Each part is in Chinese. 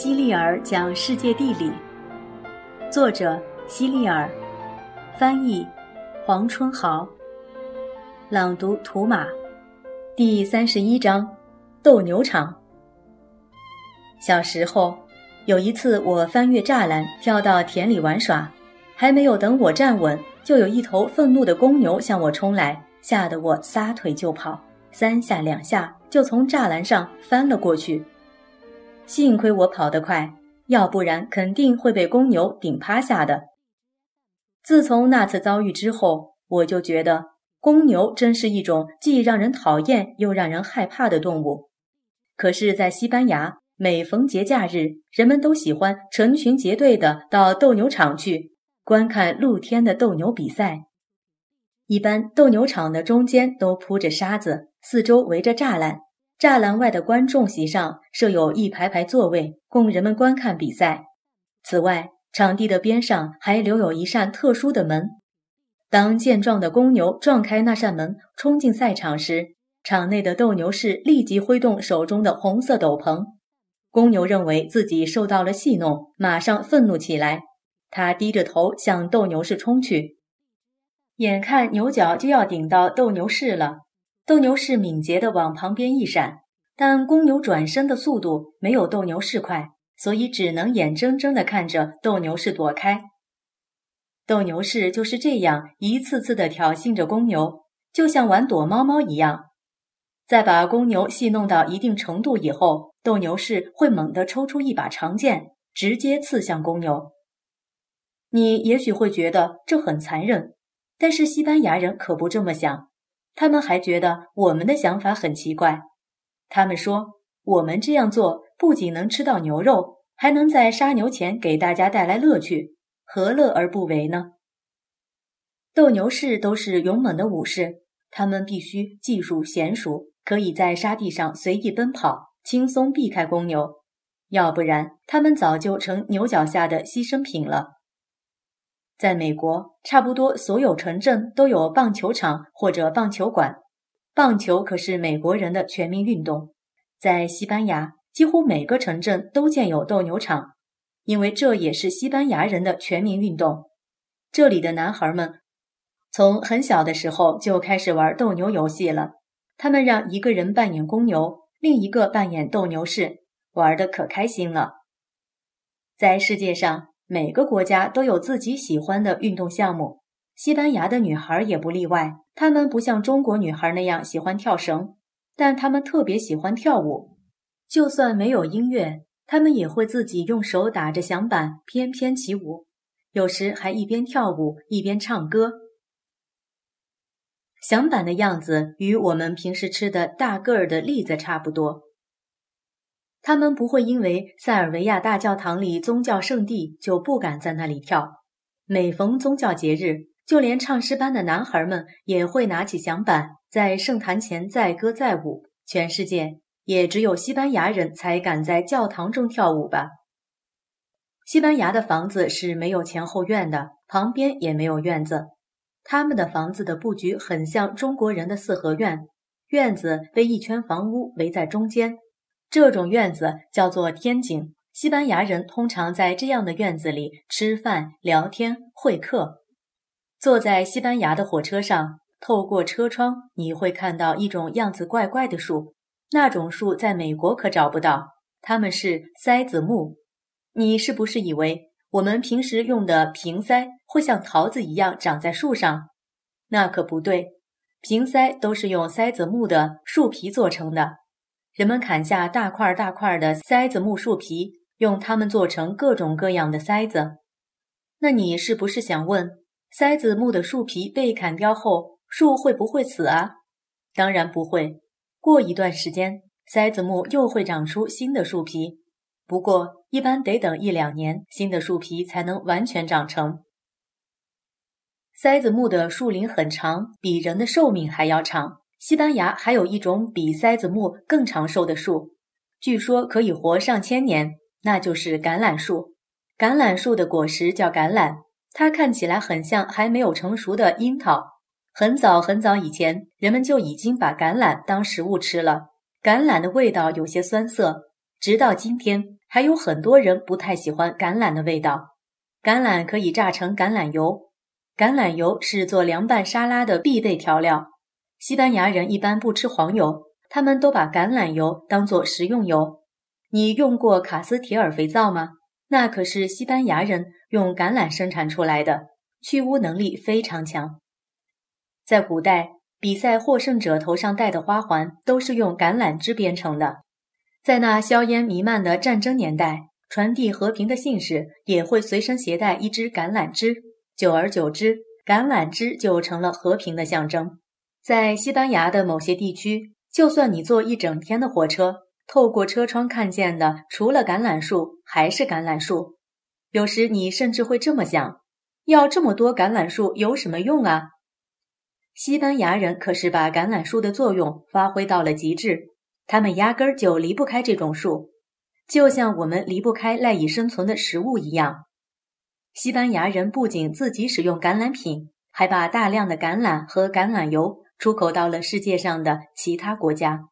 希利尔讲世界地理，作者希利尔，翻译黄春豪，朗读图马，第三十一章斗牛场。小时候，有一次我翻越栅栏跳到田里玩耍，还没有等我站稳，就有一头愤怒的公牛向我冲来，吓得我撒腿就跑，三下两下就从栅栏上翻了过去。幸亏我跑得快，要不然肯定会被公牛顶趴下的。自从那次遭遇之后，我就觉得公牛真是一种既让人讨厌又让人害怕的动物。可是，在西班牙，每逢节假日，人们都喜欢成群结队的到斗牛场去观看露天的斗牛比赛。一般斗牛场的中间都铺着沙子，四周围着栅栏。栅栏外的观众席上设有一排排座位，供人们观看比赛。此外，场地的边上还留有一扇特殊的门。当健壮的公牛撞开那扇门，冲进赛场时，场内的斗牛士立即挥动手中的红色斗篷。公牛认为自己受到了戏弄，马上愤怒起来。他低着头向斗牛士冲去，眼看牛角就要顶到斗牛士了。斗牛士敏捷地往旁边一闪，但公牛转身的速度没有斗牛士快，所以只能眼睁睁地看着斗牛士躲开。斗牛士就是这样一次次地挑衅着公牛，就像玩躲猫猫一样。在把公牛戏弄到一定程度以后，斗牛士会猛地抽出一把长剑，直接刺向公牛。你也许会觉得这很残忍，但是西班牙人可不这么想。他们还觉得我们的想法很奇怪。他们说，我们这样做不仅能吃到牛肉，还能在杀牛前给大家带来乐趣，何乐而不为呢？斗牛士都是勇猛的武士，他们必须技术娴熟，可以在沙地上随意奔跑，轻松避开公牛，要不然他们早就成牛角下的牺牲品了。在美国，差不多所有城镇都有棒球场或者棒球馆。棒球可是美国人的全民运动。在西班牙，几乎每个城镇都建有斗牛场，因为这也是西班牙人的全民运动。这里的男孩们从很小的时候就开始玩斗牛游戏了。他们让一个人扮演公牛，另一个扮演斗牛士，玩的可开心了。在世界上。每个国家都有自己喜欢的运动项目，西班牙的女孩也不例外。她们不像中国女孩那样喜欢跳绳，但她们特别喜欢跳舞。就算没有音乐，她们也会自己用手打着响板翩翩起舞，有时还一边跳舞一边唱歌。响板的样子与我们平时吃的大个儿的栗子差不多。他们不会因为塞尔维亚大教堂里宗教圣地就不敢在那里跳。每逢宗教节日，就连唱诗班的男孩们也会拿起响板，在圣坛前载歌载舞。全世界也只有西班牙人才敢在教堂中跳舞吧？西班牙的房子是没有前后院的，旁边也没有院子。他们的房子的布局很像中国人的四合院，院子被一圈房屋围在中间。这种院子叫做天井。西班牙人通常在这样的院子里吃饭、聊天、会客。坐在西班牙的火车上，透过车窗，你会看到一种样子怪怪的树。那种树在美国可找不到，它们是塞子木。你是不是以为我们平时用的瓶塞会像桃子一样长在树上？那可不对，瓶塞都是用塞子木的树皮做成的。人们砍下大块大块的塞子木树皮，用它们做成各种各样的塞子。那你是不是想问，塞子木的树皮被砍掉后，树会不会死啊？当然不会。过一段时间，塞子木又会长出新的树皮，不过一般得等一两年，新的树皮才能完全长成。塞子木的树龄很长，比人的寿命还要长。西班牙还有一种比塞子木更长寿的树，据说可以活上千年，那就是橄榄树。橄榄树的果实叫橄榄，它看起来很像还没有成熟的樱桃。很早很早以前，人们就已经把橄榄当食物吃了。橄榄的味道有些酸涩，直到今天，还有很多人不太喜欢橄榄的味道。橄榄可以榨成橄榄油，橄榄油是做凉拌沙拉的必备调料。西班牙人一般不吃黄油，他们都把橄榄油当做食用油。你用过卡斯提尔肥皂吗？那可是西班牙人用橄榄生产出来的，去污能力非常强。在古代，比赛获胜者头上戴的花环都是用橄榄枝编成的。在那硝烟弥漫的战争年代，传递和平的信使也会随身携带一支橄榄枝。久而久之，橄榄枝就成了和平的象征。在西班牙的某些地区，就算你坐一整天的火车。透过车窗看见的，除了橄榄树，还是橄榄树。有时你甚至会这么想：要这么多橄榄树有什么用啊？西班牙人可是把橄榄树的作用发挥到了极致，他们压根儿就离不开这种树，就像我们离不开赖以生存的食物一样。西班牙人不仅自己使用橄榄品，还把大量的橄榄和橄榄油出口到了世界上的其他国家。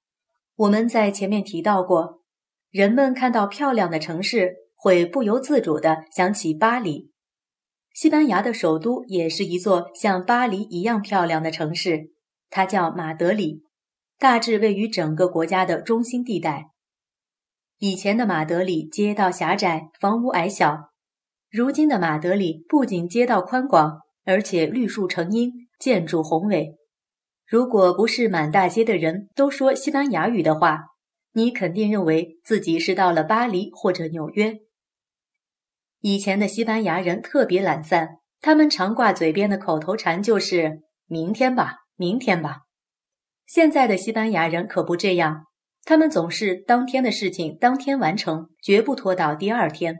我们在前面提到过，人们看到漂亮的城市会不由自主地想起巴黎。西班牙的首都也是一座像巴黎一样漂亮的城市，它叫马德里，大致位于整个国家的中心地带。以前的马德里街道狭窄，房屋矮小，如今的马德里不仅街道宽广，而且绿树成荫，建筑宏伟。如果不是满大街的人都说西班牙语的话，你肯定认为自己是到了巴黎或者纽约。以前的西班牙人特别懒散，他们常挂嘴边的口头禅就是“明天吧，明天吧”。现在的西班牙人可不这样，他们总是当天的事情当天完成，绝不拖到第二天。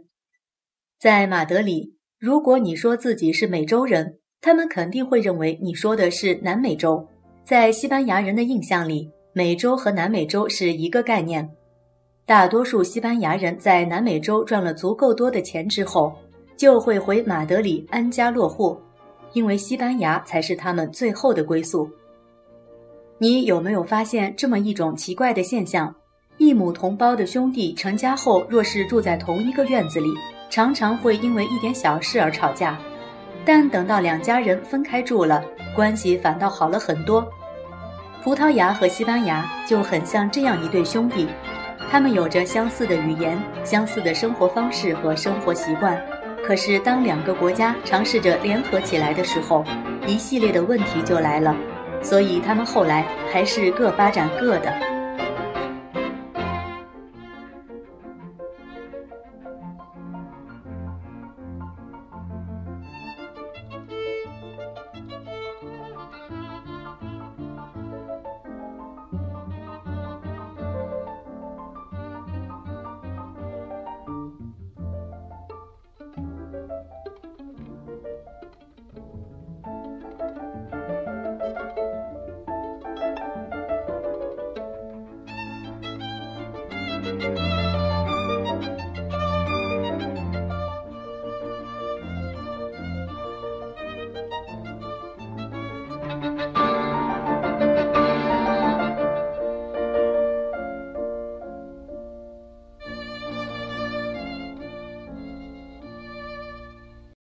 在马德里，如果你说自己是美洲人，他们肯定会认为你说的是南美洲。在西班牙人的印象里，美洲和南美洲是一个概念。大多数西班牙人在南美洲赚了足够多的钱之后，就会回马德里安家落户，因为西班牙才是他们最后的归宿。你有没有发现这么一种奇怪的现象？异母同胞的兄弟成家后，若是住在同一个院子里，常常会因为一点小事而吵架。但等到两家人分开住了，关系反倒好了很多。葡萄牙和西班牙就很像这样一对兄弟，他们有着相似的语言、相似的生活方式和生活习惯。可是当两个国家尝试着联合起来的时候，一系列的问题就来了。所以他们后来还是各发展各的。